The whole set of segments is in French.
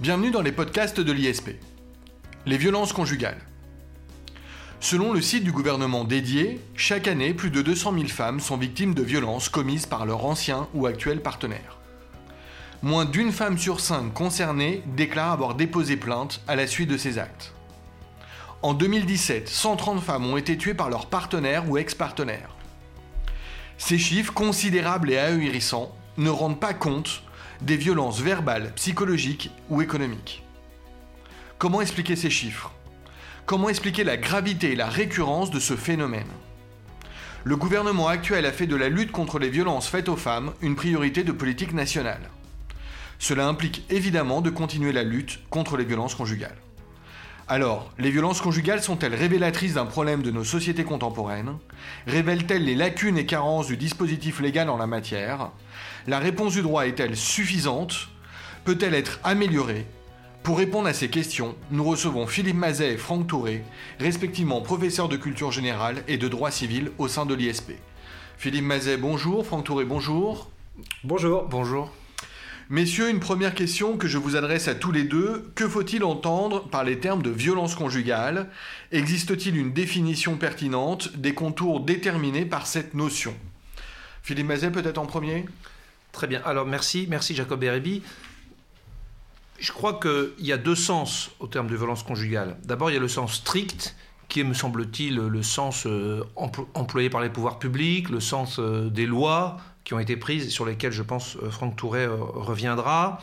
Bienvenue dans les podcasts de l'ISP. Les violences conjugales. Selon le site du gouvernement dédié, chaque année, plus de 200 000 femmes sont victimes de violences commises par leur ancien ou actuel partenaire. Moins d'une femme sur cinq concernée déclare avoir déposé plainte à la suite de ces actes. En 2017, 130 femmes ont été tuées par leur partenaire ou ex-partenaire. Ces chiffres considérables et ahurissants ne rendent pas compte des violences verbales, psychologiques ou économiques. Comment expliquer ces chiffres? Comment expliquer la gravité et la récurrence de ce phénomène? Le gouvernement actuel a fait de la lutte contre les violences faites aux femmes une priorité de politique nationale. Cela implique évidemment de continuer la lutte contre les violences conjugales. Alors, les violences conjugales sont-elles révélatrices d'un problème de nos sociétés contemporaines? Révèlent-elles les lacunes et carences du dispositif légal en la matière? La réponse du droit est-elle suffisante? Peut-elle être améliorée? Pour répondre à ces questions, nous recevons Philippe Mazet et Franck Touré, respectivement professeurs de culture générale et de droit civil au sein de l'ISP. Philippe Mazet, bonjour. Franck Touré, bonjour. Bonjour. Bonjour. Messieurs, une première question que je vous adresse à tous les deux. Que faut-il entendre par les termes de violence conjugale? Existe-t-il une définition pertinente, des contours déterminés par cette notion? Philippe Mazet, peut-être en premier? Très bien. Alors merci, merci Jacob Bérébi. Je crois qu'il y a deux sens au terme de violence conjugale. D'abord, il y a le sens strict, qui est, me semble-t-il, le sens euh, employé par les pouvoirs publics, le sens euh, des lois, qui ont été prises et sur lesquelles je pense euh, Franck Touret reviendra,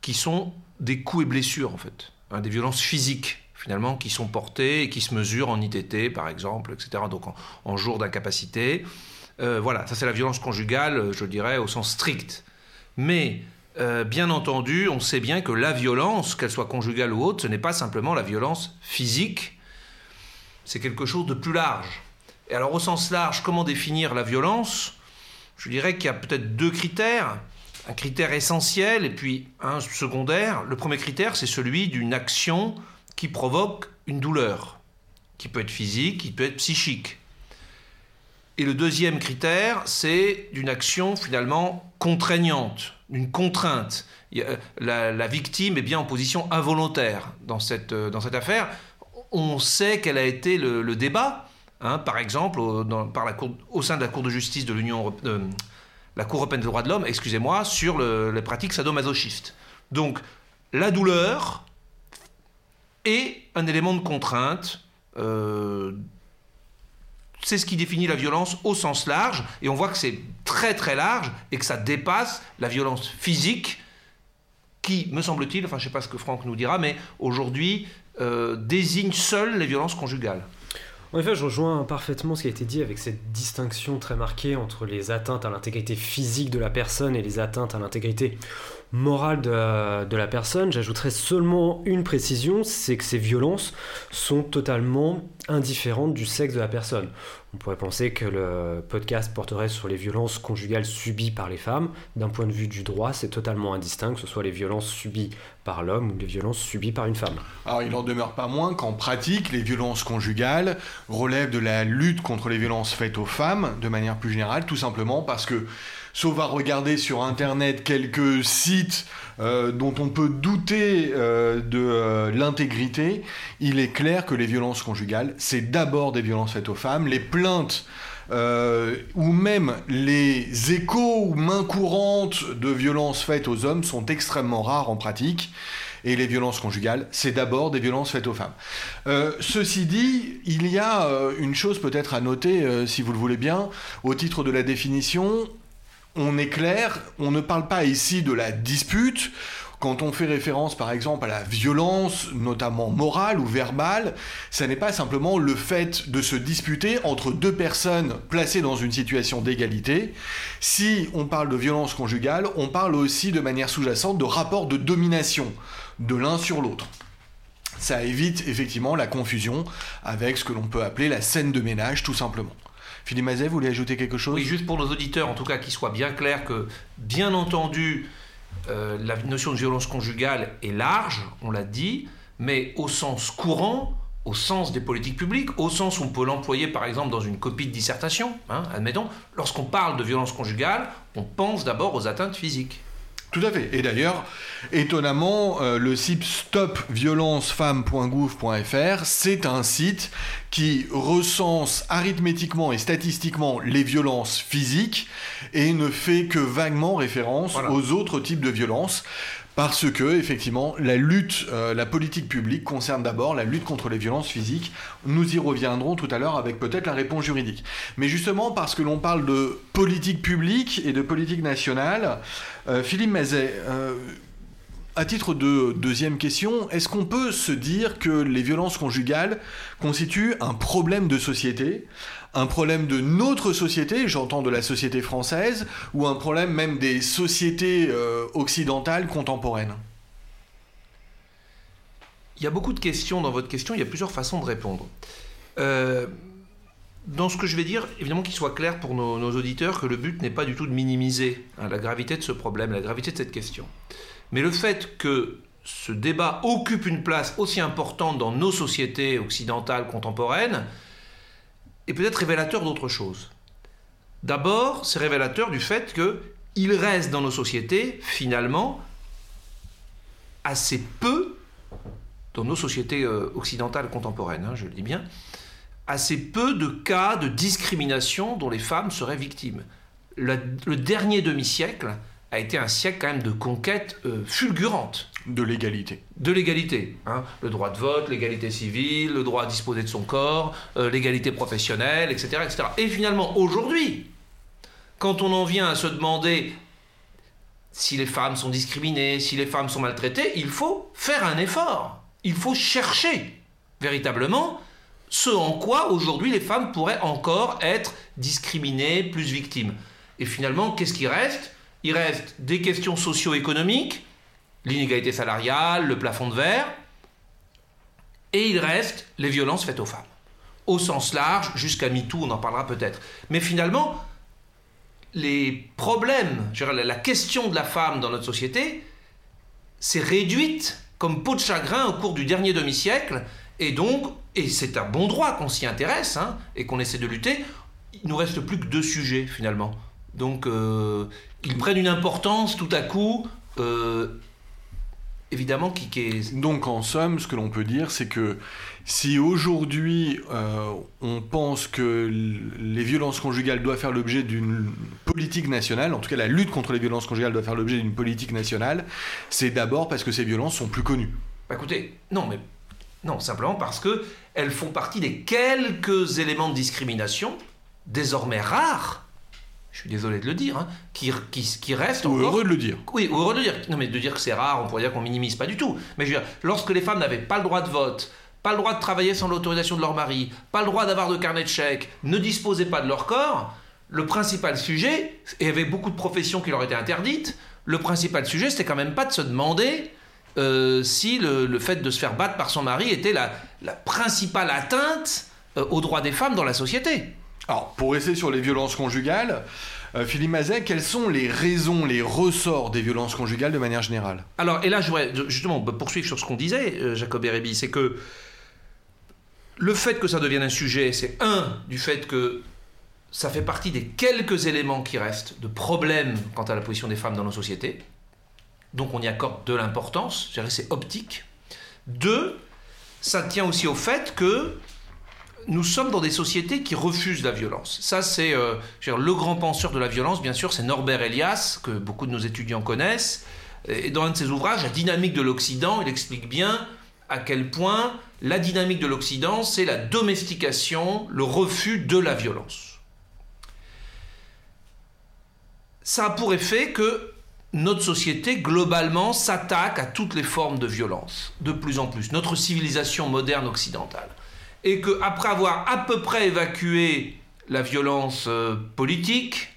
qui sont des coups et blessures en fait, hein, des violences physiques finalement qui sont portées et qui se mesurent en ITT par exemple, etc. Donc en, jour d'incapacité. Euh, voilà, ça c'est la violence conjugale, je dirais, au sens strict. Mais bien entendu, on sait bien que la violence, qu'elle soit conjugale ou autre, ce n'est pas simplement la violence physique, c'est quelque chose de plus large. Et alors au sens large, comment définir la violence? Je dirais qu'il y a peut-être deux critères. Un critère essentiel et puis un secondaire. Le premier critère, c'est celui d'une action qui provoque une douleur, qui peut être physique, qui peut être psychique. Et le deuxième critère, c'est d'une action finalement contraignante, d'une contrainte. La, victime est bien en position involontaire dans cette, dans cette affaire. On sait quel a été le débat Hein, par exemple, au, par la cour, au, sein de la Cour de justice de l'Union euh, la Cour européenne des droits de l'homme, excusez-moi, sur les pratiques sadomasochistes. Donc, la douleur est un élément de contrainte. Euh, c'est ce qui définit la violence au sens large, et on voit que c'est très très large et que ça dépasse la violence physique qui, me semble-t-il, enfin je ne sais pas ce que Franck nous dira, mais aujourd'hui euh, désigne seule les violences conjugales. En effet, je rejoins parfaitement ce qui a été dit avec cette distinction très marquée entre les atteintes à l'intégrité physique de la personne et les atteintes à l'intégrité morale de la, personne. J'ajouterais seulement une précision, c'est que ces violences sont totalement indifférentes du sexe de la personne. On pourrait penser que le podcast porterait sur les violences conjugales subies par les femmes. D'un point de vue du droit, c'est totalement indistinct, que ce soit les violences subies par l'homme ou les violences subies par une femme. Alors il n'en demeure pas moins qu'en pratique, les violences conjugales relèvent de la lutte contre les violences faites aux femmes, de manière plus générale, tout simplement parce que sauf à regarder sur Internet quelques sites euh, dont on peut douter euh, de euh, l'intégrité, il est clair que les violences conjugales, c'est d'abord des violences faites aux femmes. Les plaintes ou même les échos ou mains courantes de violences faites aux hommes sont extrêmement rares en pratique. Et les violences conjugales, c'est d'abord des violences faites aux femmes. ceci dit, il y a une chose peut-être à noter, si vous le voulez bien, au titre de la définition, on est clair, on ne parle pas ici de la dispute. Quand on fait référence par exemple à la violence, notamment morale ou verbale, ça n'est pas simplement le fait de se disputer entre deux personnes placées dans une situation d'égalité. Si on parle de violence conjugale, on parle aussi de manière sous-jacente de rapport de domination de l'un sur l'autre. Ça évite effectivement la confusion avec ce que l'on peut appeler la scène de ménage tout simplement. Philippe Mazet, vous voulez ajouter quelque chose Oui, juste pour nos auditeurs, en tout cas, qu'il soit bien clair que, bien entendu, euh, la notion de violence conjugale est large, on l'a dit, mais au sens courant, au sens des politiques publiques, au sens où on peut l'employer par exemple dans une copie de dissertation, hein, admettons, lorsqu'on parle de violence conjugale, on pense d'abord aux atteintes physiques. Tout à fait. Et d'ailleurs, étonnamment, euh, le site stopviolencefemmes.gouv.fr, c'est un site qui recense arithmétiquement et statistiquement les violences physiques et ne fait que vaguement référence aux autres types de violences. Parce que, effectivement, la lutte, euh, la politique publique concerne d'abord la lutte contre les violences physiques. Nous y reviendrons tout à l'heure avec peut-être la réponse juridique. Mais justement, parce que l'on parle de politique publique et de politique nationale, euh, Philippe Mazet, euh, à titre de deuxième question, est-ce qu'on peut se dire que les violences conjugales constituent un problème de société un problème de notre société, j'entends de la société française, ou un problème même des sociétés euh, occidentales contemporaines? Il y a beaucoup de questions dans votre question, il y a plusieurs façons de répondre. Euh, dans ce que je vais dire, évidemment qu'il soit clair pour nos, auditeurs que le but n'est pas du tout de minimiser hein, la gravité de ce problème, la gravité de cette question. Mais le fait que ce débat occupe une place aussi importante dans nos sociétés occidentales contemporaines, est peut-être révélateur d'autre chose. D'abord, c'est révélateur du fait qu'il reste dans nos sociétés, finalement, assez peu, dans nos sociétés euh, occidentales contemporaines, hein, je le dis bien, assez peu de cas de discrimination dont les femmes seraient victimes. Le, dernier demi-siècle a été un siècle quand même de conquête euh, fulgurante. De l'égalité. De l'égalité. Hein. Le droit de vote, l'égalité civile, le droit à disposer de son corps, euh, l'égalité professionnelle, etc., etc. Et finalement, aujourd'hui, quand on en vient à se demander si les femmes sont discriminées, si les femmes sont maltraitées, il faut faire un effort. Il faut chercher véritablement ce en quoi aujourd'hui les femmes pourraient encore être discriminées, plus victimes. Et finalement, qu'est-ce qui reste? Il reste des questions socio-économiques, l'inégalité salariale, le plafond de verre, et il reste les violences faites aux femmes. Au sens large, jusqu'à MeToo, on en parlera peut-être. Mais finalement, les problèmes, la question de la femme dans notre société s'est réduite comme peau de chagrin au cours du dernier demi-siècle, et donc, et c'est un bon droit qu'on s'y intéresse hein, et qu'on essaie de lutter, il nous reste plus que deux sujets finalement. Donc, euh, ils prennent une importance tout à coup euh, évidemment qui, est... Donc en somme, ce que l'on peut dire, c'est que si aujourd'hui euh, on pense que les violences conjugales doivent faire l'objet d'une politique nationale, en tout cas la lutte contre les violences conjugales doit faire l'objet d'une politique nationale, c'est d'abord parce que ces violences sont plus connues. Bah écoutez, non, mais non, simplement parce que elles font partie des quelques éléments de discrimination désormais rares je suis désolé de le dire, hein, qui, qui, qui reste ou heureux de le dire. Oui, heureux de le dire. Non, mais de dire que c'est rare, on pourrait dire qu'on minimise pas du tout. Mais je veux dire, lorsque les femmes n'avaient pas le droit de vote, pas le droit de travailler sans l'autorisation de leur mari, pas le droit d'avoir de carnet de chèques, ne disposaient pas de leur corps, le principal sujet, et il y avait beaucoup de professions qui leur étaient interdites, le principal sujet, c'était quand même pas de se demander euh, si le, fait de se faire battre par son mari était la, la principale atteinte euh, aux droits des femmes dans la société. Alors, pour rester sur les violences conjugales, euh, Philippe Mazet, quelles sont les raisons, les ressorts des violences conjugales de manière générale? Alors, et là, je voudrais justement poursuivre sur ce qu'on disait, euh, Jacob Erebi, c'est que le fait que ça devienne un sujet, c'est un, du fait que ça fait partie des quelques éléments qui restent de problèmes quant à la position des femmes dans nos sociétés. Donc on y accorde de l'importance, c'est optique. Deux, ça tient aussi au fait que nous sommes dans des sociétés qui refusent la violence. Ça, c'est euh, le grand penseur de la violence, bien sûr, c'est Norbert Elias, que beaucoup de nos étudiants connaissent. Et dans un de ses ouvrages, La dynamique de l'Occident, il explique bien à quel point la dynamique de l'Occident, c'est la domestication, le refus de la violence. Ça a pour effet que notre société, globalement, s'attaque à toutes les formes de violence, de plus en plus. Notre civilisation moderne occidentale et qu'après avoir à peu près évacué la violence euh, politique,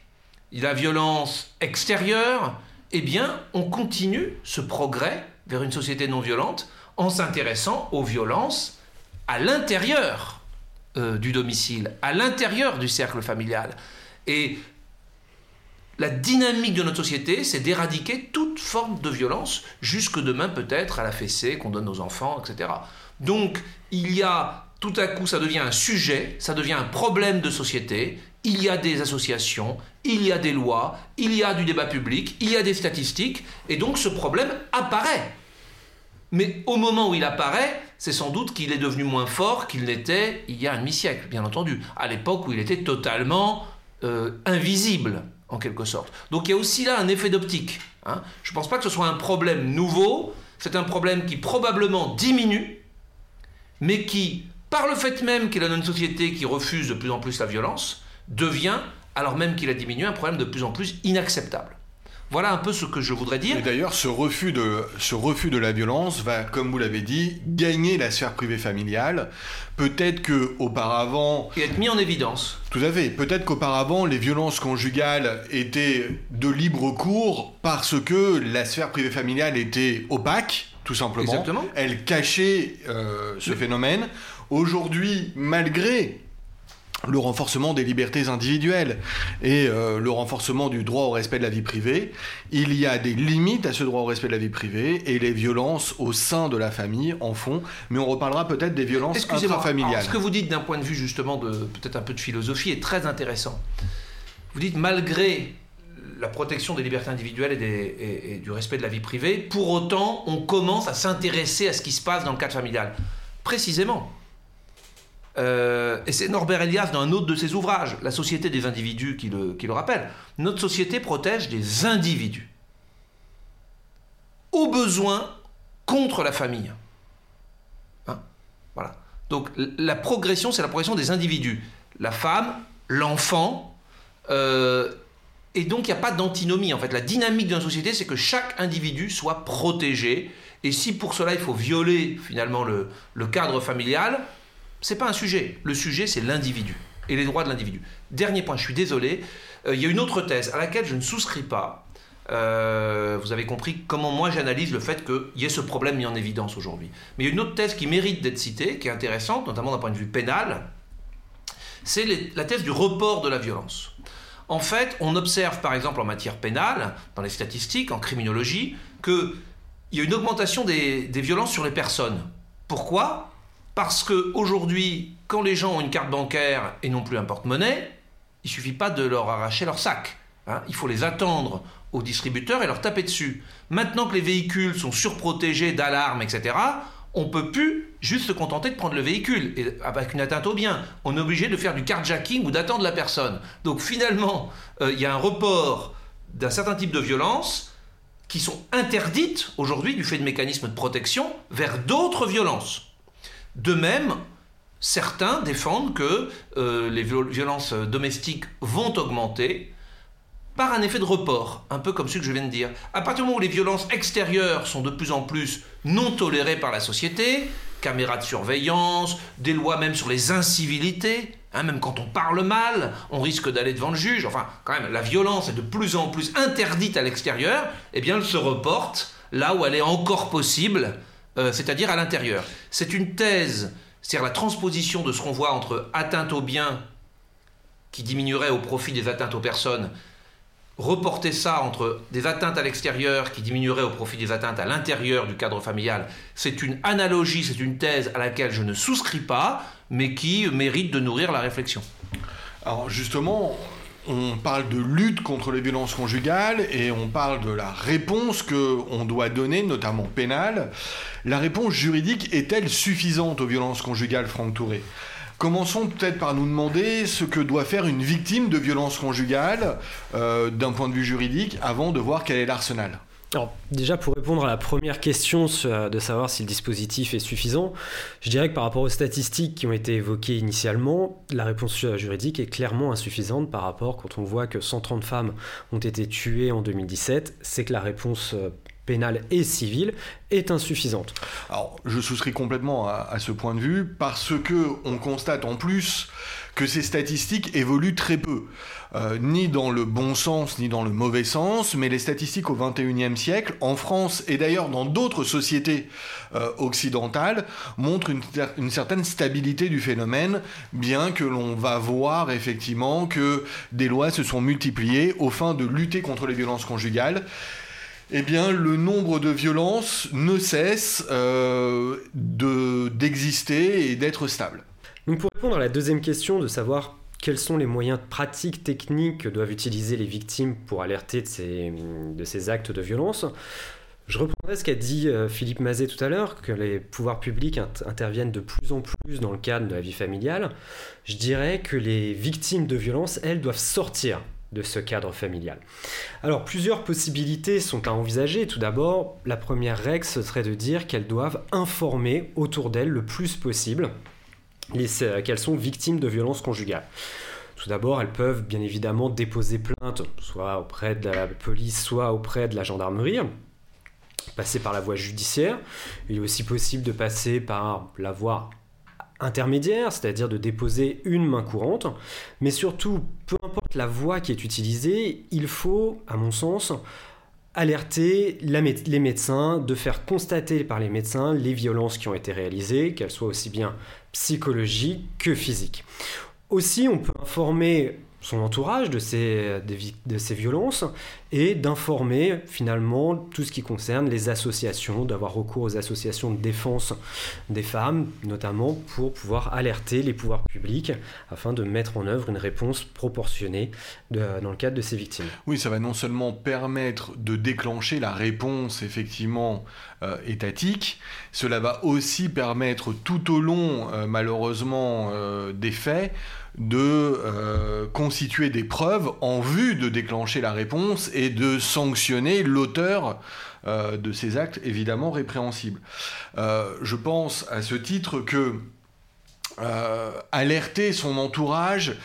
la violence extérieure, eh bien, on continue ce progrès vers une société non violente en s'intéressant aux violences à l'intérieur euh, du domicile, à l'intérieur du cercle familial. Et la dynamique de notre société, c'est d'éradiquer toute forme de violence, jusque demain peut-être à la fessée qu'on donne aux enfants, etc. Donc, il y a tout à coup ça devient un sujet, ça devient un problème de société, il y a des associations, il y a des lois, il y a du débat public, il y a des statistiques, et donc ce problème apparaît. Mais au moment où il apparaît, c'est sans doute qu'il est devenu moins fort qu'il n'était il y a un demi-siècle, bien entendu, à l'époque où il était totalement euh, invisible, en quelque sorte. Donc il y a aussi là un effet d'optique. Hein. Je ne pense pas que ce soit un problème nouveau, c'est un problème qui probablement diminue, mais qui, par le fait même qu'il a une société qui refuse de plus en plus la violence, devient, alors même qu'il a diminué, un problème de plus en plus inacceptable. Voilà un peu ce que je voudrais dire. Et d'ailleurs, ce refus, de, ce refus de la violence va, comme vous l'avez dit, gagner la sphère privée familiale. Peut-être que auparavant. Et être mis en évidence. Tout à fait. Peut-être qu'auparavant, les violences conjugales étaient de libre cours parce que la sphère privée familiale était opaque, tout simplement. Exactement. Elle cachait euh, ce phénomène. Aujourd'hui, malgré le renforcement des libertés individuelles et euh, le renforcement du droit au respect de la vie privée, il y a des limites à ce droit au respect de la vie privée et les violences au sein de la famille en font, mais on reparlera peut-être des violences intrafamiliales. Ce que vous dites d'un point de vue justement de peut-être un peu de philosophie est très intéressant. Vous dites malgré la protection des libertés individuelles et, et du respect de la vie privée, pour autant on commence à s'intéresser à ce qui se passe dans le cadre familial. Précisément, euh, et c'est Norbert Elias dans un autre de ses ouvrages, La société des individus, qui le, rappelle. Notre société protège des individus. Au besoin contre la famille. Hein voilà. Donc la progression, c'est la progression des individus. La femme, l'enfant. Euh, et donc il n'y a pas d'antinomie. En fait, la dynamique d'une société, c'est que chaque individu soit protégé. Et si pour cela il faut violer finalement le, le cadre familial, c'est pas un sujet. Le sujet, c'est l'individu et les droits de l'individu. Dernier point, je suis désolé. Euh, il y a une autre thèse à laquelle je ne souscris pas. Euh, vous avez compris comment moi j'analyse le fait qu'il y ait ce problème mis en évidence aujourd'hui. Mais il y a une autre thèse qui mérite d'être citée, qui est intéressante, notamment d'un point de vue pénal, c'est la thèse du report de la violence. En fait, on observe par exemple en matière pénale, dans les statistiques, en criminologie, qu'il y a une augmentation des, des violences sur les personnes. Pourquoi? Parce qu'aujourd'hui, quand les gens ont une carte bancaire et non plus un porte-monnaie, il suffit pas de leur arracher leur sac. Hein. Il faut les attendre au distributeur et leur taper dessus. Maintenant que les véhicules sont surprotégés d'alarmes, etc., on peut plus juste se contenter de prendre le véhicule et avec une atteinte au bien. On est obligé de faire du carjacking ou d'attendre la personne. Donc finalement, euh, il y a un report d'un certain type de violence qui sont interdites aujourd'hui du fait de mécanismes de protection vers d'autres violences. De même, certains défendent que euh, les violences domestiques vont augmenter par un effet de report, un peu comme ce que je viens de dire. À partir du moment où les violences extérieures sont de plus en plus non tolérées par la société, caméras de surveillance, des lois même sur les incivilités, hein, même quand on parle mal, on risque d'aller devant le juge, enfin quand même la violence est de plus en plus interdite à l'extérieur, eh bien elle se reporte là où elle est encore possible, euh, c'est-à-dire à, l'intérieur. C'est une thèse, c'est-à-dire la transposition de ce qu'on voit entre atteinte aux biens qui diminuerait au profit des atteintes aux personnes, reporter ça entre des atteintes à l'extérieur qui diminueraient au profit des atteintes à l'intérieur du cadre familial, c'est une analogie, c'est une thèse à laquelle je ne souscris pas, mais qui mérite de nourrir la réflexion. Alors justement, on parle de lutte contre les violences conjugales et on parle de la réponse qu'on doit donner, notamment pénale. La réponse juridique est-elle suffisante aux violences conjugales, Franck Touré? Commençons peut-être par nous demander ce que doit faire une victime de violences conjugales euh, d'un point de vue juridique avant de voir quel est l'arsenal. Alors déjà pour répondre à la première question de savoir si le dispositif est suffisant, je dirais que par rapport aux statistiques qui ont été évoquées initialement, la réponse juridique est clairement insuffisante par rapport quand on voit que 130 femmes ont été tuées en 2017, c'est que la réponse euh, pénale et civile est insuffisante. Alors, je souscris complètement à, ce point de vue parce que on constate en plus que ces statistiques évoluent très peu, euh, ni dans le bon sens ni dans le mauvais sens, mais les statistiques au XXIe siècle, en France et d'ailleurs dans d'autres sociétés euh, occidentales, montrent une, certaine stabilité du phénomène, bien que l'on va voir effectivement que des lois se sont multipliées au fin de lutter contre les violences conjugales eh bien, le nombre de violences ne cesse euh, d'exister et d'être stable. Donc pour répondre à la deuxième question de savoir quels sont les moyens pratiques, techniques que doivent utiliser les victimes pour alerter de ces, actes de violence, je reprendrai ce qu'a dit euh, Philippe Mazet tout à l'heure, que les pouvoirs publics interviennent de plus en plus dans le cadre de la vie familiale. Je dirais que les victimes de violences, elles, doivent sortir de ce cadre familial. Alors plusieurs possibilités sont à envisager. Tout d'abord, la première règle, ce serait de dire qu'elles doivent informer autour d'elles le plus possible qu'elles sont victimes de violences conjugales. Tout d'abord, elles peuvent bien évidemment déposer plainte, soit auprès de la police, soit auprès de la gendarmerie, passer par la voie judiciaire. Il est aussi possible de passer par la voie intermédiaire, c'est-à-dire de déposer une main courante. Mais surtout, peu importe la voie qui est utilisée, il faut, à mon sens, alerter les médecins, de faire constater par les médecins les violences qui ont été réalisées, qu'elles soient aussi bien psychologiques que physiques. Aussi, on peut informer son entourage de ces, de, ces violences et d'informer finalement tout ce qui concerne les associations, d'avoir recours aux associations de défense des femmes, notamment pour pouvoir alerter les pouvoirs publics afin de mettre en œuvre une réponse proportionnée dans le cadre de ces victimes. Oui, ça va non seulement permettre de déclencher la réponse effectivement euh, étatique, cela va aussi permettre tout au long euh, malheureusement euh, des faits de euh, constituer des preuves en vue de déclencher la réponse et de sanctionner l'auteur euh, de ces actes évidemment répréhensibles. Euh, je pense à ce titre que alerter son entourage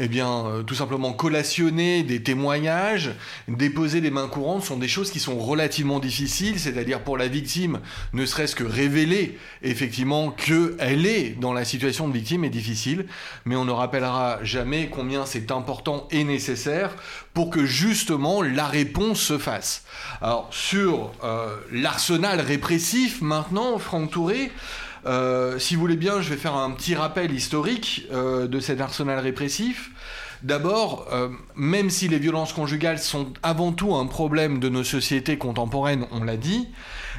eh bien, euh, tout simplement collationner des témoignages, déposer des mains courantes sont des choses qui sont relativement difficiles, c'est-à-dire pour la victime, ne serait-ce que révéler effectivement qu'elle est dans la situation de victime est difficile, mais on ne rappellera jamais combien c'est important et nécessaire pour que justement la réponse se fasse. Alors sur euh, l'arsenal répressif maintenant, Franck Touré, euh, si vous voulez bien, je vais faire un petit rappel historique euh, de cet arsenal répressif. D'abord, euh, même si les violences conjugales sont avant tout un problème de nos sociétés contemporaines, on l'a dit,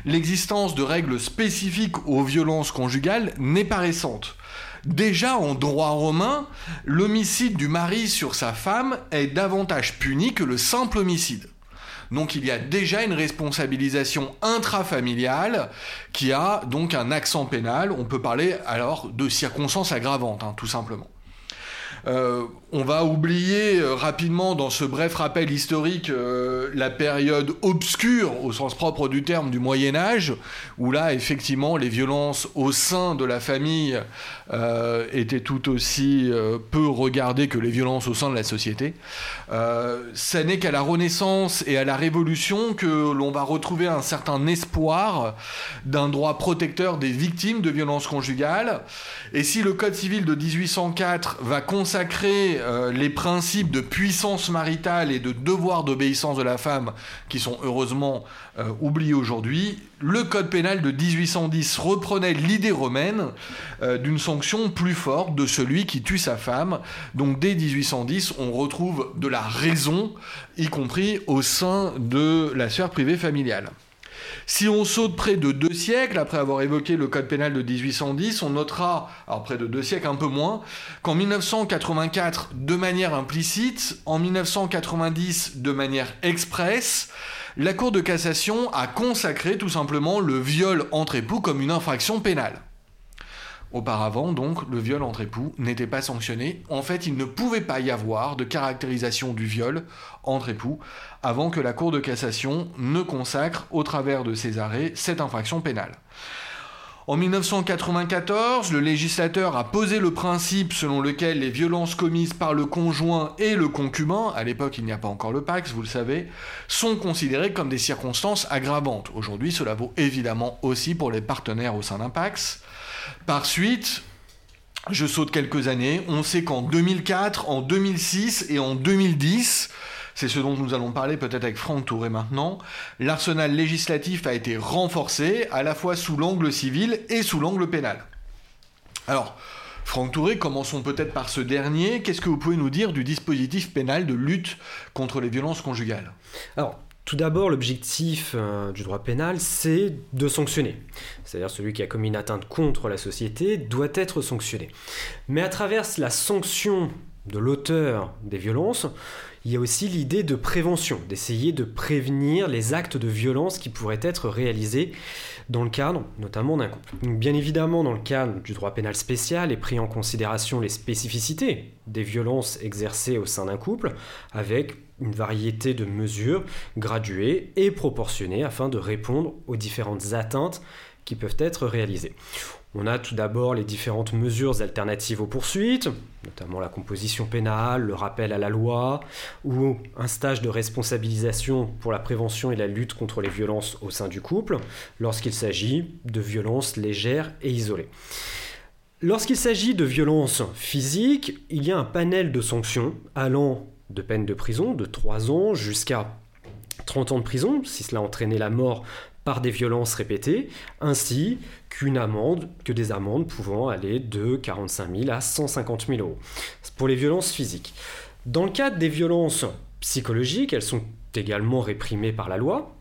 l'existence de règles spécifiques aux violences conjugales n'est pas récente. Déjà en droit romain, l'homicide du mari sur sa femme est davantage puni que le simple homicide. Donc il y a déjà une responsabilisation intrafamiliale qui a donc un accent pénal. On peut parler alors de circonstances aggravantes, hein, tout simplement. Euh, on va oublier euh, rapidement dans ce bref rappel historique euh, la période obscure au sens propre du terme du Moyen Âge, où là effectivement les violences au sein de la famille étaient tout aussi peu regardées que les violences au sein de la société. ça n'est qu'à la Renaissance et à la Révolution que l'on va retrouver un certain espoir d'un droit protecteur des victimes de violences conjugales. Et si le Code civil de 1804 va consacrer euh, les principes de puissance maritale et de devoir d'obéissance de la femme, qui sont heureusement euh, oubliés aujourd'hui, le code pénal de 1810 reprenait l'idée romaine euh, d'une sanction plus forte de celui qui tue sa femme. Donc dès 1810, on retrouve de la raison, y compris au sein de la sphère privée familiale. Si on saute près de deux siècles, après avoir évoqué le code pénal de 1810, on notera, alors près de deux siècles un peu moins, qu'en 1984, de manière implicite, en 1990, de manière expresse, la Cour de cassation a consacré tout simplement le viol entre époux comme une infraction pénale. Auparavant, donc, le viol entre époux n'était pas sanctionné. En fait, il ne pouvait pas y avoir de caractérisation du viol entre époux avant que la Cour de cassation ne consacre, au travers de ses arrêts, cette infraction pénale. En 1994, le législateur a posé le principe selon lequel les violences commises par le conjoint et le concubin, à l'époque il n'y a pas encore le Pax, vous le savez, sont considérées comme des circonstances aggravantes. Aujourd'hui, cela vaut évidemment aussi pour les partenaires au sein d'un Pax. Par suite, je saute quelques années, on sait qu'en 2004, en 2006 et en 2010, c'est ce dont nous allons parler peut-être avec Franck Touré maintenant, l'arsenal législatif a été renforcé à la fois sous l'angle civil et sous l'angle pénal. Alors, Franck Touré, commençons peut-être par ce dernier. Qu'est-ce que vous pouvez nous dire du dispositif pénal de lutte contre les violences conjugales? Tout d'abord, l'objectif euh, du droit pénal, c'est de sanctionner. C'est-à-dire celui qui a commis une atteinte contre la société doit être sanctionné. Mais à travers la sanction de l'auteur des violences, il y a aussi l'idée de prévention, d'essayer de prévenir les actes de violence qui pourraient être réalisés dans le cadre notamment d'un couple. bien évidemment, dans le cadre du droit pénal spécial est pris en considération les spécificités des violences exercées au sein d'un couple, avec une variété de mesures graduées et proportionnées afin de répondre aux différentes atteintes qui peuvent être réalisées. On a tout d'abord les différentes mesures alternatives aux poursuites, notamment la composition pénale, le rappel à la loi, ou un stage de responsabilisation pour la prévention et la lutte contre les violences au sein du couple, lorsqu'il s'agit de violences légères et isolées. Lorsqu'il s'agit de violences physiques, il y a un panel de sanctions allant de peine de prison de 3 ans jusqu'à 30 ans de prison, si cela entraînait la mort par des violences répétées, ainsi qu'une amende, que des amendes pouvant aller de 45 000 à 150 000 euros. Pour les violences physiques. Dans le cadre des violences psychologiques, elles sont également réprimées par la loi.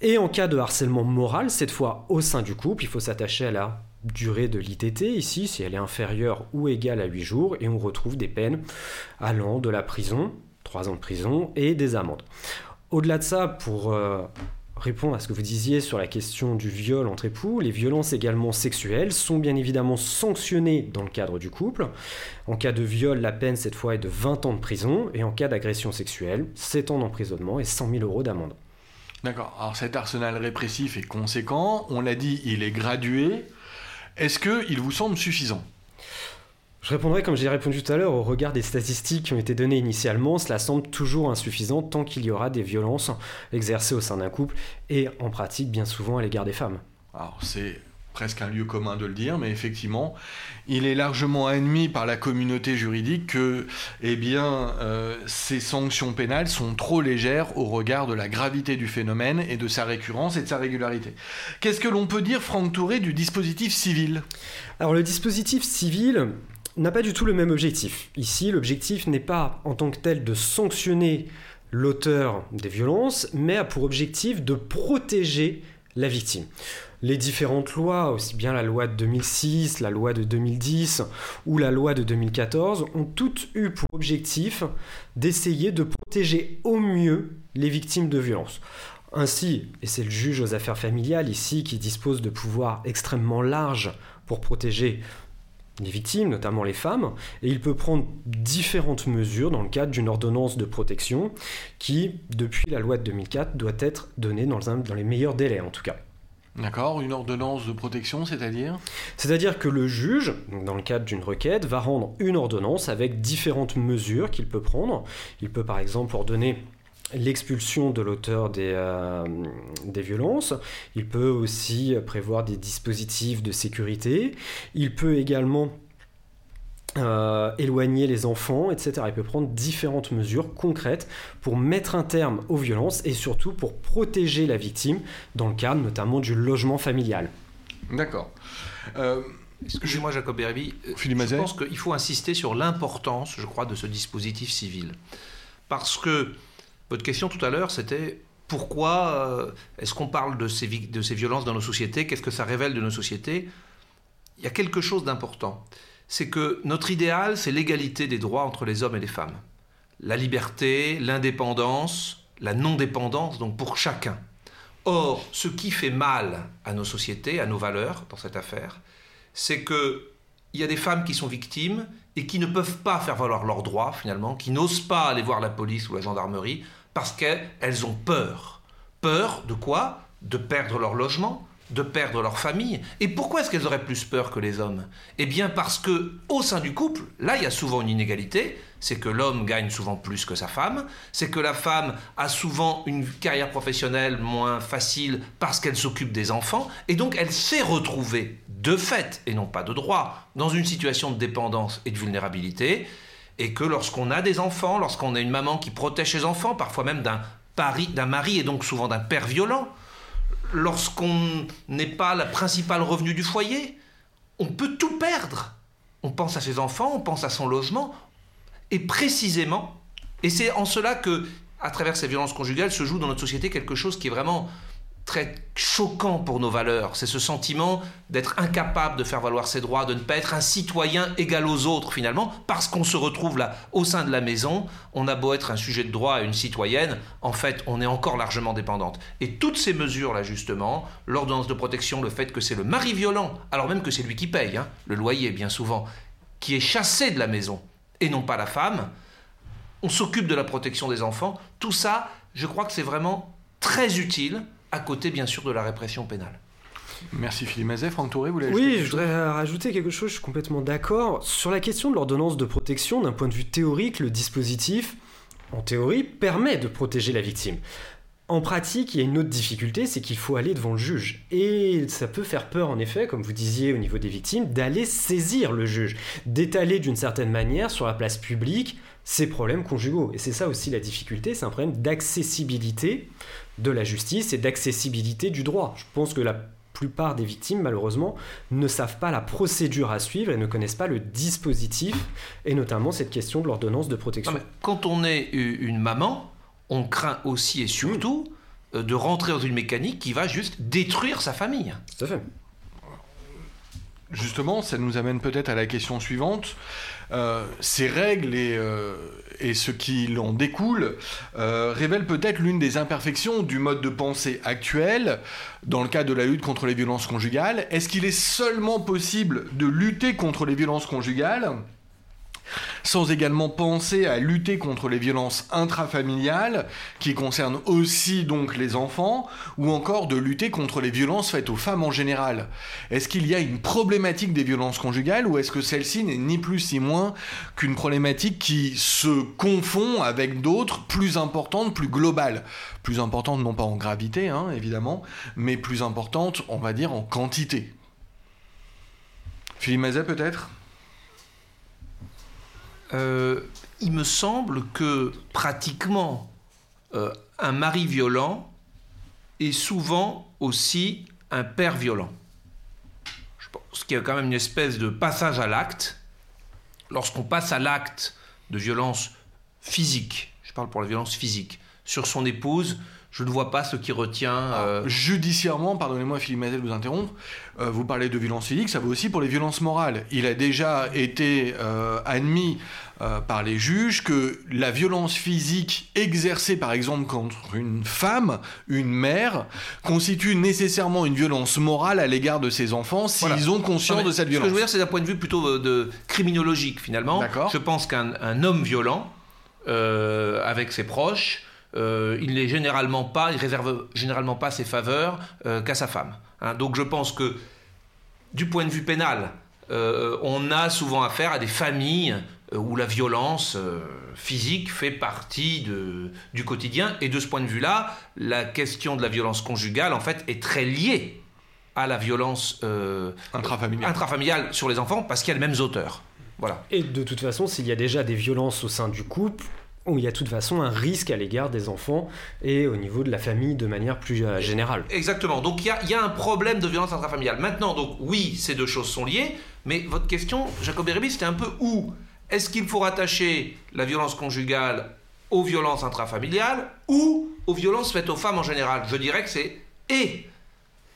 Et en cas de harcèlement moral, cette fois au sein du couple, il faut s'attacher à la durée de l'ITT, ici, si elle est inférieure ou égale à 8 jours, et on retrouve des peines allant de la prison, 3 ans de prison, et des amendes. Au-delà de ça, pour euh, répondre à ce que vous disiez sur la question du viol entre époux, les violences également sexuelles sont bien évidemment sanctionnées dans le cadre du couple. En cas de viol, la peine cette fois est de 20 ans de prison et en cas d'agression sexuelle, 7 ans d'emprisonnement et 100 000 euros d'amende. D'accord. Alors cet arsenal répressif est conséquent. On l'a dit, il est gradué. Est-ce qu'il vous semble suffisant? Je répondrai comme j'ai répondu tout à l'heure, au regard des statistiques qui ont été données initialement, cela semble toujours insuffisant tant qu'il y aura des violences exercées au sein d'un couple et en pratique bien souvent à l'égard des femmes. Alors c'est presque un lieu commun de le dire, mais effectivement, il est largement admis par la communauté juridique que eh euh, ces sanctions pénales sont trop légères au regard de la gravité du phénomène et de sa récurrence et de sa régularité. Qu'est-ce que l'on peut dire, Franck Touré, du dispositif civil? Alors le dispositif civil, n'a pas du tout le même objectif. Ici, l'objectif n'est pas en tant que tel de sanctionner l'auteur des violences, mais a pour objectif de protéger la victime. Les différentes lois, aussi bien la loi de 2006, la loi de 2010 ou la loi de 2014, ont toutes eu pour objectif d'essayer de protéger au mieux les victimes de violences. Ainsi, et c'est le juge aux affaires familiales ici qui dispose de pouvoirs extrêmement larges pour protéger les victimes, notamment les femmes, et il peut prendre différentes mesures dans le cadre d'une ordonnance de protection qui, depuis la loi de 2004, doit être donnée dans, les meilleurs délais en tout cas. D'accord, une ordonnance de protection, c'est-à-dire C'est-à-dire que le juge, dans le cadre d'une requête, va rendre une ordonnance avec différentes mesures qu'il peut prendre. Il peut par exemple ordonner l'expulsion de l'auteur des, euh, des, violences. Il peut aussi prévoir des dispositifs de sécurité. Il peut également euh, éloigner les enfants, etc. Il peut prendre différentes mesures concrètes pour mettre un terme aux violences et surtout pour protéger la victime dans le cadre notamment du logement familial. D'accord. Euh, Excusez-moi Jacob Berbi, je pense qu'il faut insister sur l'importance, je crois, de ce dispositif civil. Parce que votre question tout à l'heure, c'était pourquoi euh, est-ce qu'on parle de ces, de ces violences dans nos sociétés? Qu'est-ce que ça révèle de nos sociétés? Il y a quelque chose d'important. C'est que notre idéal, c'est l'égalité des droits entre les hommes et les femmes. La liberté, l'indépendance, la non-dépendance, donc pour chacun. Or, ce qui fait mal à nos sociétés, à nos valeurs dans cette affaire, c'est qu'il y a des femmes qui sont victimes et qui ne peuvent pas faire valoir leurs droits finalement, qui n'osent pas aller voir la police ou la gendarmerie parce qu'elles ont peur. Peur de quoi? De perdre leur logement, de perdre leur famille. Et pourquoi est-ce qu'elles auraient plus peur que les hommes? Eh bien parce que au sein du couple, là il y a souvent une inégalité, c'est que l'homme gagne souvent plus que sa femme, c'est que la femme a souvent une carrière professionnelle moins facile parce qu'elle s'occupe des enfants, et donc elle s'est retrouvée de fait, et non pas de droit, dans une situation de dépendance et de vulnérabilité, et que lorsqu'on a des enfants, lorsqu'on a une maman qui protège ses enfants, parfois même d'un d'un mari et donc souvent d'un père violent, lorsqu'on n'est pas la principale revenu du foyer, on peut tout perdre. On pense à ses enfants, on pense à son logement, et précisément, et c'est en cela que à travers ces violences conjugales, se joue dans notre société quelque chose qui est vraiment très choquant pour nos valeurs. C'est ce sentiment d'être incapable de faire valoir ses droits, de ne pas être un citoyen égal aux autres finalement, parce qu'on se retrouve là au sein de la maison. On a beau être un sujet de droit et une citoyenne, en fait, on est encore largement dépendante. Et toutes ces mesures-là, justement, l'ordonnance de protection, le fait que c'est le mari violent, alors même que c'est lui qui paye, hein, le loyer bien souvent, qui est chassé de la maison, et non pas la femme, on s'occupe de la protection des enfants, tout ça, je crois que c'est vraiment très utile à côté bien sûr de la répression pénale. Merci Philippe Mazet. Franck Touré, vous voulez Oui, je voudrais rajouter quelque chose, je suis complètement d'accord. Sur la question de l'ordonnance de protection, d'un point de vue théorique, le dispositif, en théorie, permet de protéger la victime. En pratique, il y a une autre difficulté, c'est qu'il faut aller devant le juge. Et ça peut faire peur, en effet, comme vous disiez au niveau des victimes, d'aller saisir le juge, d'étaler d'une certaine manière sur la place publique ses problèmes conjugaux. Et c'est ça aussi la difficulté, c'est un problème d'accessibilité de la justice et d'accessibilité du droit. Je pense que la plupart des victimes, malheureusement, ne savent pas la procédure à suivre et ne connaissent pas le dispositif, et notamment cette question de l'ordonnance de protection. quand on est une maman, on craint aussi et surtout euh, de rentrer dans une mécanique qui va juste détruire sa famille. Tout à fait. Justement, ça nous amène peut-être à la question suivante. Euh, ces règles et, euh, et, ce qui en découle euh, révèlent peut-être l'une des imperfections du mode de pensée actuel dans le cadre de la lutte contre les violences conjugales. Est-ce qu'il est seulement possible de lutter contre les violences conjugales? Sans également penser à lutter contre les violences intrafamiliales, qui concernent aussi donc les enfants, ou encore de lutter contre les violences faites aux femmes en général. Est-ce qu'il y a une problématique des violences conjugales, ou est-ce que celle-ci n'est ni plus ni moins qu'une problématique qui se confond avec d'autres plus importantes, plus globales? Plus importantes non pas en gravité, hein, évidemment, mais plus importantes, on va dire, en quantité. Philippe Mazet peut-être? Euh, il me semble que pratiquement euh, un mari violent est souvent aussi un père violent. Je pense qu'il y a quand même une espèce de passage à l'acte. Lorsqu'on passe à l'acte de violence physique, je parle pour la violence physique, sur son épouse, je ne vois pas ce qui retient. Euh, judiciairement, pardonnez-moi Philippe Mazel de vous interrompre, euh, vous parlez de violence physique, ça vaut aussi pour les violences morales. Il a déjà été euh, admis par les juges que la violence physique exercée par exemple contre une femme, une mère, constitue nécessairement une violence morale à l'égard de ses enfants s'ils ont conscience de cette violence. Ce que je veux dire, c'est d'un point de vue plutôt de, criminologique finalement. Je pense qu'un homme violent, avec ses proches, euh, il n'est généralement pas, il réserve généralement pas ses faveurs euh, qu'à sa femme. Hein. Donc je pense que du point de vue pénal, euh, on a souvent affaire à des familles où la violence physique fait partie de, du quotidien. Et de ce point de vue-là, la question de la violence conjugale, en fait, est très liée à la violence intrafamiliale. intrafamiliale sur les enfants parce qu'il y a les mêmes auteurs. Voilà. Et de toute façon, s'il y a déjà des violences au sein du couple, où il y a de toute façon un risque à l'égard des enfants et au niveau de la famille de manière plus euh, générale. Exactement. Donc il y, a, un problème de violence intrafamiliale. Maintenant, donc oui, ces deux choses sont liées, mais votre question, Jacob Erebi, c'était un peu où Est-ce qu'il faut rattacher la violence conjugale aux violences intrafamiliales ou aux violences faites aux femmes en général? Je dirais que c'est et.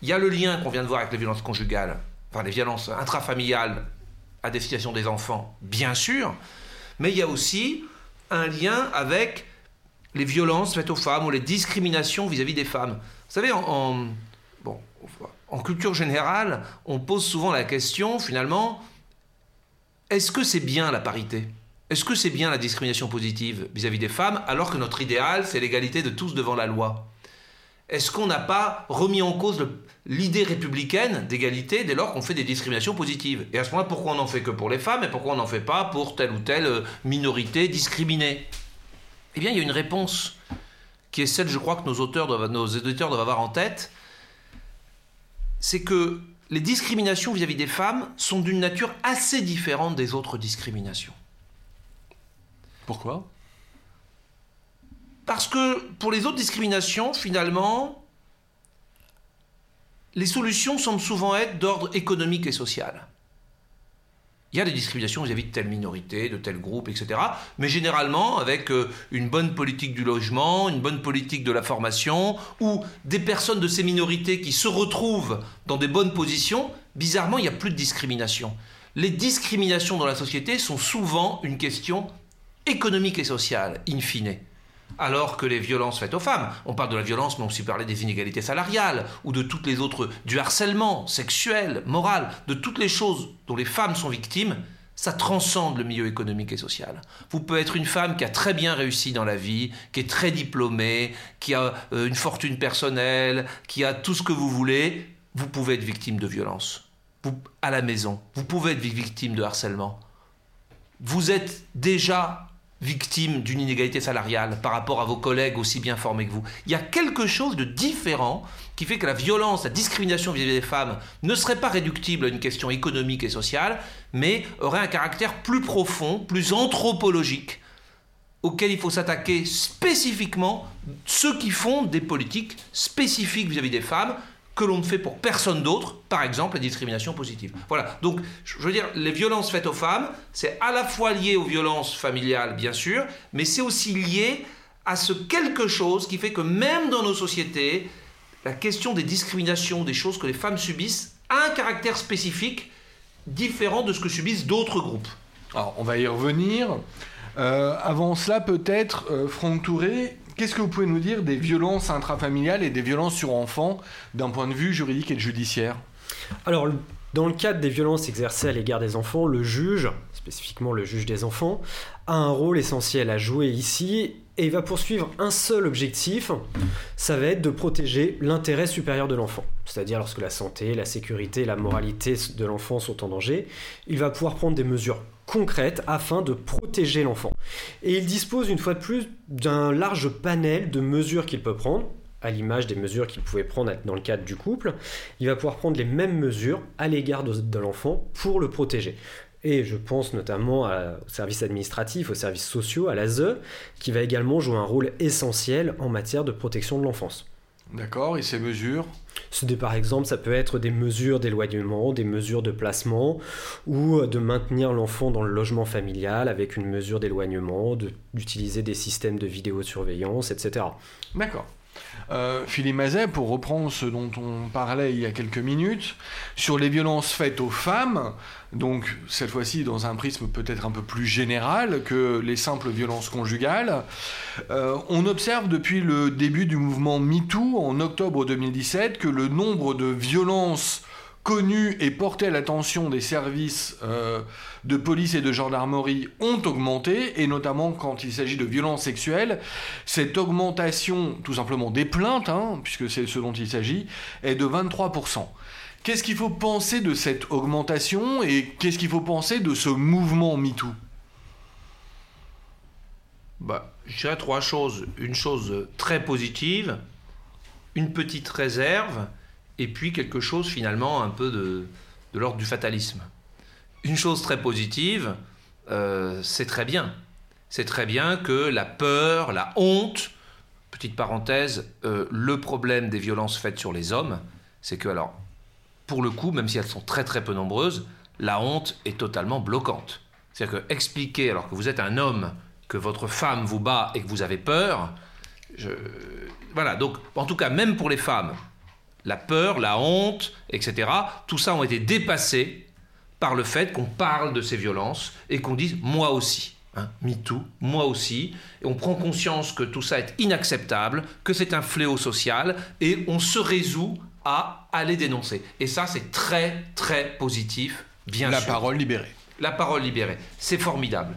Il y a le lien qu'on vient de voir avec les violences conjugales, enfin les violences intrafamiliales à destination des enfants, bien sûr, mais il y a aussi un lien avec les violences faites aux femmes ou les discriminations vis-à-vis des femmes. Vous savez, en, bon, en culture générale, on pose souvent la question, finalement, est-ce que c'est bien la parité? Est-ce que c'est bien la discrimination positive vis-à-vis des femmes, alors que notre idéal, c'est l'égalité de tous devant la loi? Est-ce qu'on n'a pas remis en cause l'idée républicaine d'égalité dès lors qu'on fait des discriminations positives? Et à ce moment-là, pourquoi on n'en fait que pour les femmes et pourquoi on n'en fait pas pour telle ou telle euh, minorité discriminée? Eh bien, il y a une réponse qui est celle, je crois, que nos auteurs doivent, nos éditeurs doivent avoir en tête. C'est que les discriminations vis-à-vis des femmes sont d'une nature assez différente des autres discriminations. Pourquoi? Parce que pour les autres discriminations, finalement, les solutions semblent souvent être d'ordre économique et social. Il y a des discriminations vis-à-vis de telle minorité, de tel groupe, etc. Mais généralement avec euh, une bonne politique du logement, une bonne politique de la formation, ou des personnes de ces minorités qui se retrouvent dans des bonnes positions, bizarrement, il n'y a plus de discrimination. Les discriminations dans la société sont souvent une question économique et sociale, in fine alors que les violences faites aux femmes, on parle de la violence, mais on peut aussi parler des inégalités salariales, ou de toutes les autres, du harcèlement sexuel, moral, de toutes les choses dont les femmes sont victimes, ça transcende le milieu économique et social. Vous pouvez être une femme qui a très bien réussi dans la vie, qui est très diplômée, qui a euh, une fortune personnelle, qui a tout ce que vous voulez, vous pouvez être victime de violence. À la maison, vous pouvez être victime de harcèlement. Vous êtes déjà victime d'une inégalité salariale par rapport à vos collègues aussi bien formés que vous. Il y a quelque chose de différent qui fait que la violence, la discrimination vis-à-vis des femmes ne serait pas réductible à une question économique et sociale, mais aurait un caractère plus profond, plus anthropologique, auquel il faut s'attaquer spécifiquement, ceux qui font des politiques spécifiques vis-à-vis des femmes, que l'on ne fait pour personne d'autre, par exemple la discrimination positive. Voilà, donc je veux dire, les violences faites aux femmes, c'est à la fois lié aux violences familiales, bien sûr, mais c'est aussi lié à ce quelque chose qui fait que même dans nos sociétés, la question des discriminations, des choses que les femmes subissent, a un caractère spécifique différent de ce que subissent d'autres groupes. Alors, on va y revenir. Euh, avant cela, peut-être, euh, Franck Touré, Qu'est-ce que vous pouvez nous dire des violences intrafamiliales et des violences sur enfants d'un point de vue juridique et judiciaire? Alors, dans le cadre des violences exercées à l'égard des enfants, le juge, spécifiquement le juge des enfants, a un rôle essentiel à jouer ici et il va poursuivre un seul objectif, ça va être de protéger l'intérêt supérieur de l'enfant. C'est-à-dire lorsque la santé, la sécurité, la moralité de l'enfant sont en danger, il va pouvoir prendre des mesures concrètes afin de protéger l'enfant. Et il dispose une fois de plus d'un large panel de mesures qu'il peut prendre, à l'image des mesures qu'il pouvait prendre dans le cadre du couple. Il va pouvoir prendre les mêmes mesures à l'égard de, l'enfant pour le protéger. Et je pense notamment au service administratif, aux services sociaux, à l'ASE, qui va également jouer un rôle essentiel en matière de protection de l'enfance. D'accord, et ces mesures par exemple, ça peut être des mesures d'éloignement, des mesures de placement, ou de maintenir l'enfant dans le logement familial avec une mesure d'éloignement, d'utiliser des systèmes de vidéosurveillance, etc. D'accord. Euh, Philippe Mazet, pour reprendre ce dont on parlait il y a quelques minutes, sur les violences faites aux femmes, donc cette fois-ci dans un prisme peut-être un peu plus général que les simples violences conjugales, euh, on observe depuis le début du mouvement MeToo en octobre 2017 que le nombre de violences connues et portées à l'attention des services euh, de police et de gendarmerie ont augmenté, et notamment quand il s'agit de violences sexuelles. Cette augmentation, tout simplement des plaintes, hein, puisque c'est ce dont il s'agit, est de 23%. Qu'est-ce qu'il faut penser de cette augmentation et qu'est-ce qu'il faut penser de ce mouvement MeToo? Bah, Je dirais trois choses. Une chose très positive, une petite réserve, et puis quelque chose finalement un peu de, de l'ordre du fatalisme. Une chose très positive, euh, c'est très bien. C'est très bien que la peur, la honte, petite parenthèse, euh, le problème des violences faites sur les hommes, c'est que, alors, pour le coup, même si elles sont très très peu nombreuses, la honte est totalement bloquante. C'est-à-dire que expliquer, alors que vous êtes un homme, que votre femme vous bat et que vous avez peur, voilà, donc en tout cas, même pour les femmes, la peur, la honte, etc., tout ça ont été dépassés par le fait qu'on parle de ces violences et qu'on dise moi aussi. Hein, MeToo, moi aussi, et on prend conscience que tout ça est inacceptable, que c'est un fléau social, et on se résout à aller dénoncer. Et ça, c'est très, très positif, bien La sûr. La parole libérée. La parole libérée, c'est formidable.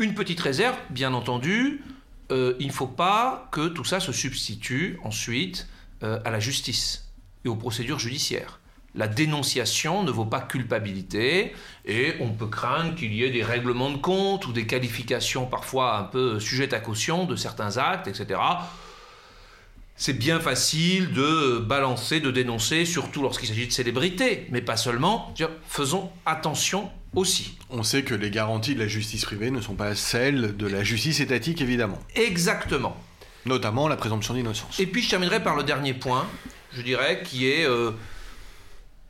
Une petite réserve, bien entendu, euh, il ne faut pas que tout ça se substitue ensuite euh, à la justice et aux procédures judiciaires. La dénonciation ne vaut pas culpabilité et on peut craindre qu'il y ait des règlements de compte ou des qualifications parfois un peu sujettes à caution de certains actes, etc c'est bien facile de balancer, de dénoncer, surtout lorsqu'il s'agit de célébrités, mais pas seulement. Faisons attention aussi. On sait que les garanties de la justice privée ne sont pas celles de la justice étatique, évidemment. Exactement. Notamment la présomption d'innocence. Et puis je terminerai par le dernier point, je dirais, qui est euh,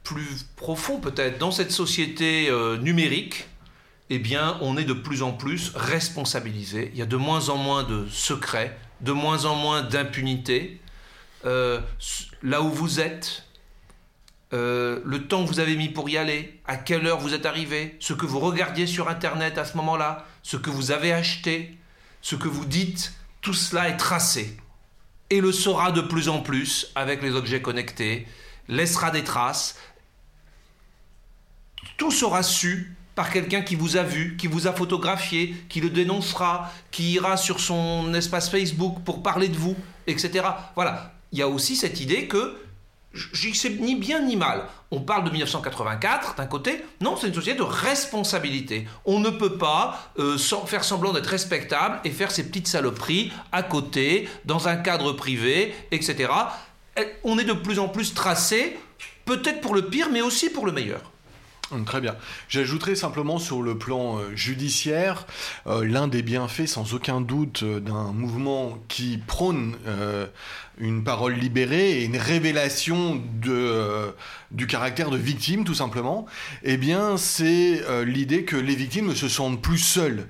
plus profond peut-être. Dans cette société euh, numérique, eh bien, on est de plus en plus responsabilisé. Il y a de moins en moins de secrets, de moins en moins d'impunité. Euh, là où vous êtes, euh, le temps que vous avez mis pour y aller, à quelle heure vous êtes arrivé, ce que vous regardiez sur Internet à ce moment-là, ce que vous avez acheté, ce que vous dites, tout cela est tracé. Et le saura de plus en plus avec les objets connectés, laissera des traces. Tout sera su par quelqu'un qui vous a vu, qui vous a photographié, qui le dénoncera, qui ira sur son espace Facebook pour parler de vous, etc. Voilà. Il y a aussi cette idée que je sais ni bien ni mal. On parle de 1984 d'un côté. Non, c'est une société de responsabilité. On ne peut pas euh, faire semblant d'être respectable et faire ses petites saloperies à côté, dans un cadre privé, etc. On est de plus en plus tracé, peut-être pour le pire, mais aussi pour le meilleur. Hum, très bien. J'ajouterai simplement sur le plan euh, judiciaire, euh, l'un des bienfaits sans aucun doute euh, d'un mouvement qui prône une parole libérée et une révélation du caractère de victime tout simplement, eh bien c'est l'idée que les victimes ne se sentent plus seules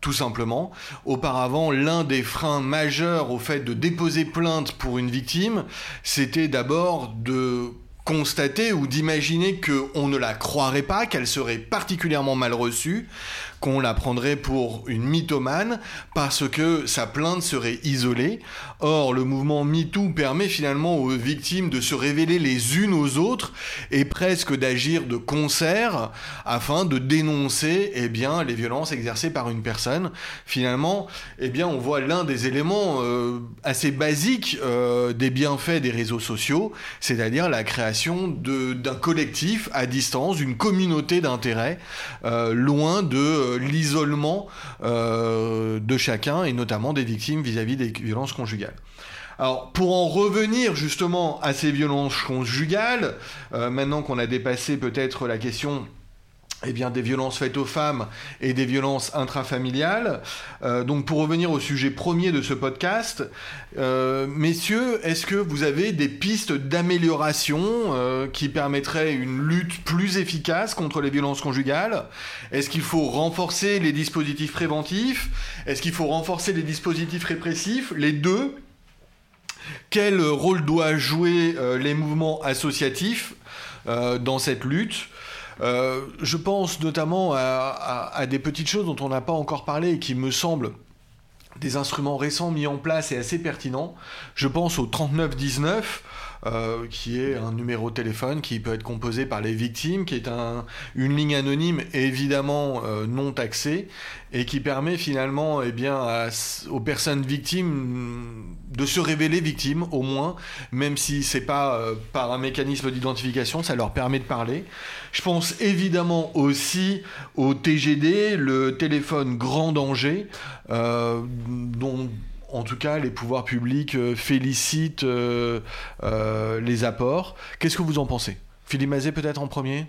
tout simplement. Auparavant, l'un des freins majeurs au fait de déposer plainte pour une victime, c'était d'abord de constater ou d'imaginer qu'on ne la croirait pas, qu'elle serait particulièrement mal reçue, qu'on la prendrait pour une mythomane parce que sa plainte serait isolée. Or, le mouvement MeToo permet finalement aux victimes de se révéler les unes aux autres et presque d'agir de concert afin de dénoncer eh bien, les violences exercées par une personne. Finalement, eh bien, on voit l'un des éléments euh, assez basiques euh, des bienfaits des réseaux sociaux, c'est-à-dire la création d'un collectif à distance, d'une communauté d'intérêt, euh, loin de l'isolement euh, de chacun et notamment des victimes vis-à-vis des violences conjugales. Alors, pour en revenir justement à ces violences conjugales, euh, maintenant qu'on a dépassé peut-être la question eh bien, des violences faites aux femmes et des violences intrafamiliales. Euh, donc pour revenir au sujet premier de ce podcast, euh, messieurs, est-ce que vous avez des pistes d'amélioration euh, qui permettraient une lutte plus efficace contre les violences conjugales? Est-ce qu'il faut renforcer les dispositifs préventifs? Est-ce qu'il faut renforcer les dispositifs répressifs? Les deux. Quel rôle doivent jouer les mouvements associatifs dans cette lutte? Euh, je pense notamment à, des petites choses dont on n'a pas encore parlé et qui me semblent des instruments récents mis en place et assez pertinents. Je pense au 3919 euh, qui est un numéro de téléphone qui peut être composé par les victimes, qui est un, une ligne anonyme évidemment euh, non taxée et qui permet finalement eh bien, aux personnes victimes de se révéler victimes au moins, même si c'est pas euh, par un mécanisme d'identification, ça leur permet de parler. Je pense évidemment aussi au TGD, le téléphone grand danger, dont en tout cas, les pouvoirs publics euh, félicitent euh, euh, les apports. Qu'est-ce que vous en pensez? Philippe Mazet, peut-être en premier?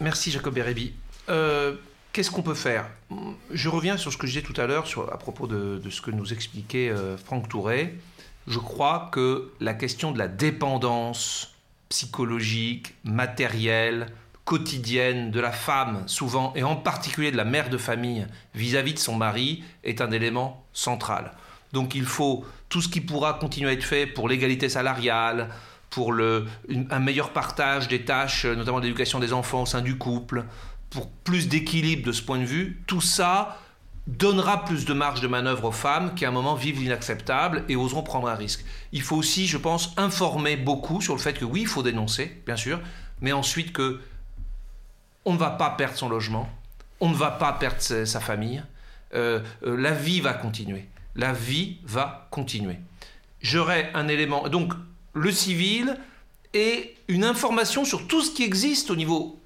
Merci, Jacob Bérébi. Qu'est-ce qu'on peut faire? Je reviens sur ce que je disais tout à l'heure à propos de, ce que nous expliquait Franck Touret. Je crois que la question de la dépendance psychologique, matérielle, quotidienne de la femme, souvent, et en particulier de la mère de famille vis-à-vis de son mari, est un élément central. Donc il faut tout ce qui pourra continuer à être fait pour l'égalité salariale, pour le, un meilleur partage des tâches, notamment l'éducation des enfants au sein du couple, pour plus d'équilibre de ce point de vue, tout ça donnera plus de marge de manœuvre aux femmes qui à un moment vivent l'inacceptable et oseront prendre un risque. Il faut aussi, je pense, informer beaucoup sur le fait que oui, il faut dénoncer, bien sûr, mais ensuite que on ne va pas perdre son logement, on ne va pas perdre sa, famille, euh, euh, la vie va continuer. La vie va continuer. J'aurai un élément, donc le civil et une information sur tout ce qui existe au niveau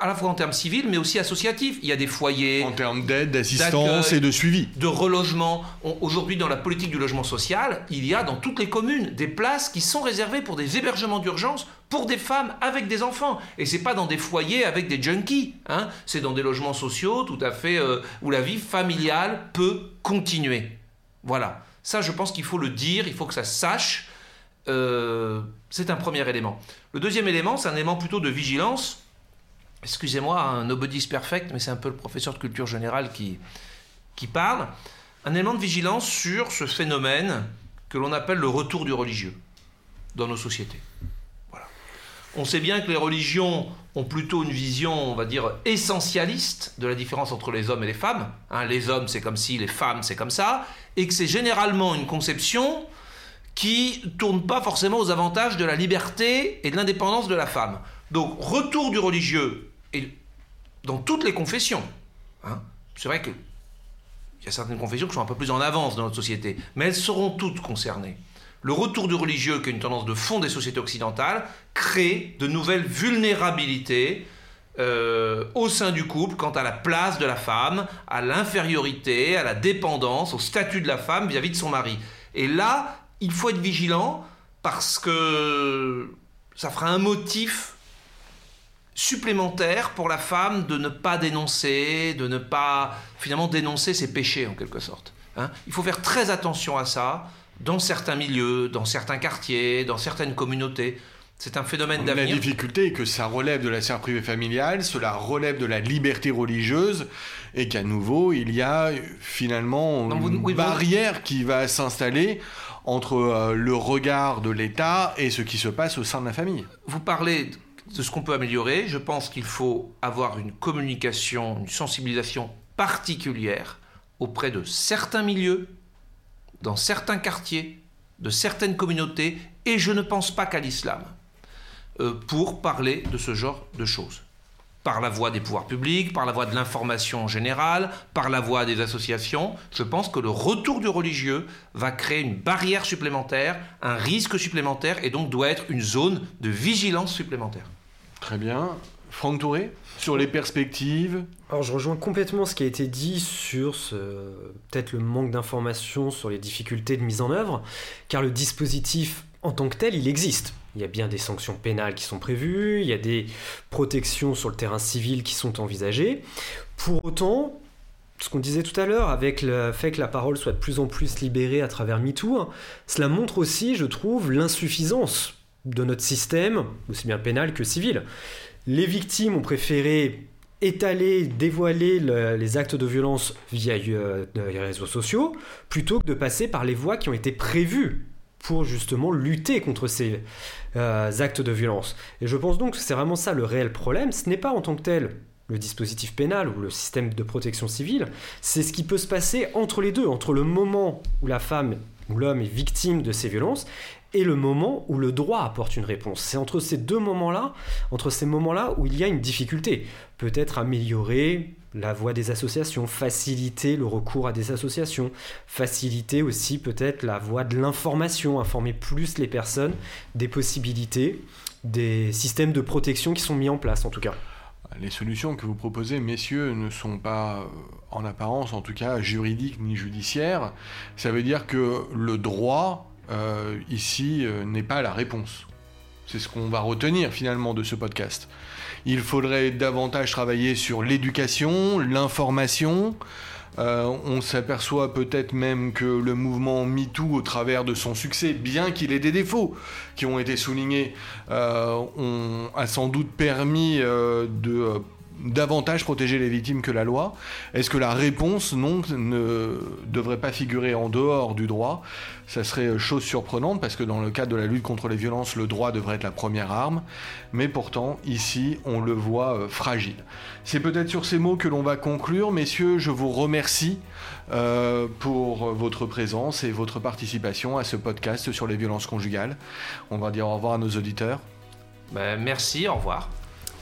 à la fois en termes civils, mais aussi associatifs. Il y a des foyers. En termes d'aide, d'assistance et de suivi. De relogement. Aujourd'hui, dans la politique du logement social, il y a dans toutes les communes des places qui sont réservées pour des hébergements d'urgence pour des femmes avec des enfants. Et c'est pas dans des foyers avec des junkies. Hein. C'est dans des logements sociaux tout à fait euh, où la vie familiale peut continuer. Voilà. Ça, je pense qu'il faut le dire, il faut que ça sache. euh, c'est un premier élément. Le deuxième élément, c'est un élément plutôt de vigilance. Excusez-moi, un nobody's perfect, mais c'est un peu le professeur de culture générale qui, qui parle. Un élément de vigilance sur ce phénomène que l'on appelle le retour du religieux dans nos sociétés. On sait bien que les religions ont plutôt une vision, on va dire, essentialiste de la différence entre les hommes et les femmes. Hein, les hommes, c'est comme si, les femmes, c'est comme ça. Et que c'est généralement une conception qui tourne pas forcément aux avantages de la liberté et de l'indépendance de la femme. Donc, retour du religieux, et dans toutes les confessions. Hein. c'est vrai qu'il y a certaines confessions qui sont un peu plus en avance dans notre société, mais elles seront toutes concernées le retour du religieux, qui est une tendance de fond des sociétés occidentales, crée de nouvelles vulnérabilités euh, au sein du couple quant à la place de la femme, à l'infériorité, à la dépendance, au statut de la femme vis-à-vis de son mari. Et là, il faut être vigilant parce que ça fera un motif supplémentaire pour la femme de ne pas dénoncer, de ne pas finalement dénoncer ses péchés en quelque sorte. Hein. il faut faire très attention à ça dans certains milieux, dans certains quartiers, dans certaines communautés. C'est un phénomène d'avenir. La difficulté est que ça relève de la sphère privée familiale, cela relève de la liberté religieuse, et qu'à nouveau, il y a finalement une barrière qui va s'installer entre euh, le regard de l'État et ce qui se passe au sein de la famille. Vous parlez de ce qu'on peut améliorer. Je pense qu'il faut avoir une communication, une sensibilisation particulière auprès de certains milieux, dans certains quartiers, de certaines communautés, et je ne pense pas qu'à l'islam, euh, pour parler de ce genre de choses. Par la voie des pouvoirs publics, par la voie de l'information générale, par la voie des associations, je pense que le retour du religieux va créer une barrière supplémentaire, un risque supplémentaire, et donc doit être une zone de vigilance supplémentaire. Très bien. Franck Touré, sur les perspectives Alors je rejoins complètement ce qui a été dit sur peut-être le manque d'informations sur les difficultés de mise en œuvre, car le dispositif en tant que tel, il existe. Il y a bien des sanctions pénales qui sont prévues, il y a des protections sur le terrain civil qui sont envisagées. Pour autant, ce qu'on disait tout à l'heure, avec le fait que la parole soit de plus en plus libérée à travers MeToo, cela montre aussi, je trouve, l'insuffisance de notre système, aussi bien pénal que civil. Les victimes ont préféré étaler, dévoiler les actes de violence via euh, les réseaux sociaux, plutôt que de passer par les voies qui ont été prévues pour justement lutter contre ces euh, actes de violence. Et je pense donc que c'est vraiment ça le réel problème. Ce n'est pas en tant que tel le dispositif pénal ou le système de protection civile, c'est ce qui peut se passer entre les deux, entre le moment où la femme ou l'homme est victime de ces violences et le moment où le droit apporte une réponse. C'est entre ces deux moments-là, entre ces moments-là où il y a une difficulté. Peut-être améliorer la voie des associations, faciliter le recours à des associations, faciliter aussi peut-être la voie de l'information, informer plus les personnes des possibilités, des systèmes de protection qui sont mis en place en tout cas. Les solutions que vous proposez, messieurs, ne sont pas, euh, en apparence en tout cas, juridiques ni judiciaires. Ça veut dire que le droit euh, ici euh, n'est pas la réponse. C'est ce qu'on va retenir finalement de ce podcast. Il faudrait davantage travailler sur l'éducation, l'information. Euh, on s'aperçoit peut-être même que le mouvement MeToo, au travers de son succès, bien qu'il ait des défauts qui ont été soulignés, a sans doute permis de davantage protéger les victimes que la loi Est-ce que la réponse non ne devrait pas figurer en dehors du droit? Ça serait chose surprenante parce que dans le cadre de la lutte contre les violences, le droit devrait être la première arme, mais pourtant ici on le voit euh, fragile. C'est peut-être sur ces mots que l'on va conclure, messieurs. Je vous remercie euh, pour votre présence et votre participation à ce podcast sur les violences conjugales. On va dire au revoir à nos auditeurs. Ben, merci, au revoir.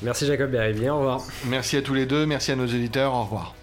Merci Jacob Berrivier, au revoir. Merci à tous les deux, merci à nos éditeurs, au revoir.